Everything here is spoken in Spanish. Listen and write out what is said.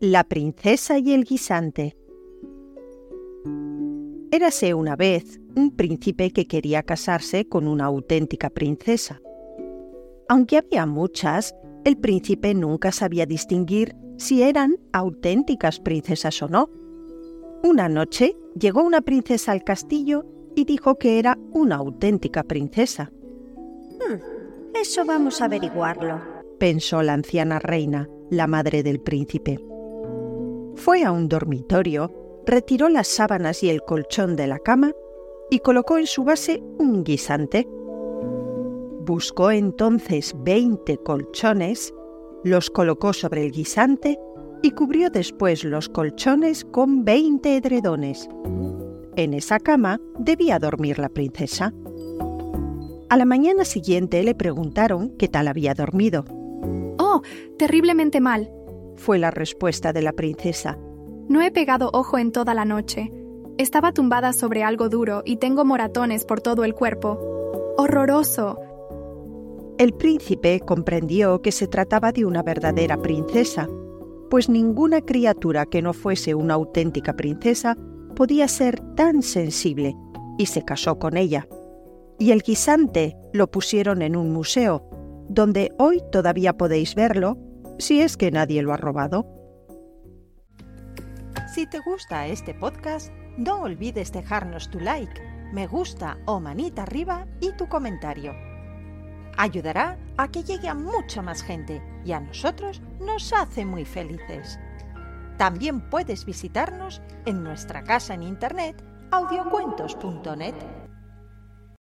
La princesa y el guisante. Érase una vez un príncipe que quería casarse con una auténtica princesa. Aunque había muchas, el príncipe nunca sabía distinguir si eran auténticas princesas o no. Una noche llegó una princesa al castillo y dijo que era una auténtica princesa. Hmm, eso vamos a averiguarlo, pensó la anciana reina, la madre del príncipe. Fue a un dormitorio, retiró las sábanas y el colchón de la cama y colocó en su base un guisante. Buscó entonces veinte colchones, los colocó sobre el guisante y cubrió después los colchones con veinte edredones. En esa cama debía dormir la princesa. A la mañana siguiente le preguntaron qué tal había dormido. Oh, terriblemente mal, fue la respuesta de la princesa. No he pegado ojo en toda la noche. Estaba tumbada sobre algo duro y tengo moratones por todo el cuerpo. ¡Horroroso! El príncipe comprendió que se trataba de una verdadera princesa, pues ninguna criatura que no fuese una auténtica princesa podía ser tan sensible, y se casó con ella. Y el guisante lo pusieron en un museo, donde hoy todavía podéis verlo, si es que nadie lo ha robado. Si te gusta este podcast, no olvides dejarnos tu like, me gusta o manita arriba y tu comentario. Ayudará a que llegue a mucha más gente y a nosotros nos hace muy felices. También puedes visitarnos en nuestra casa en internet audiocuentos.net.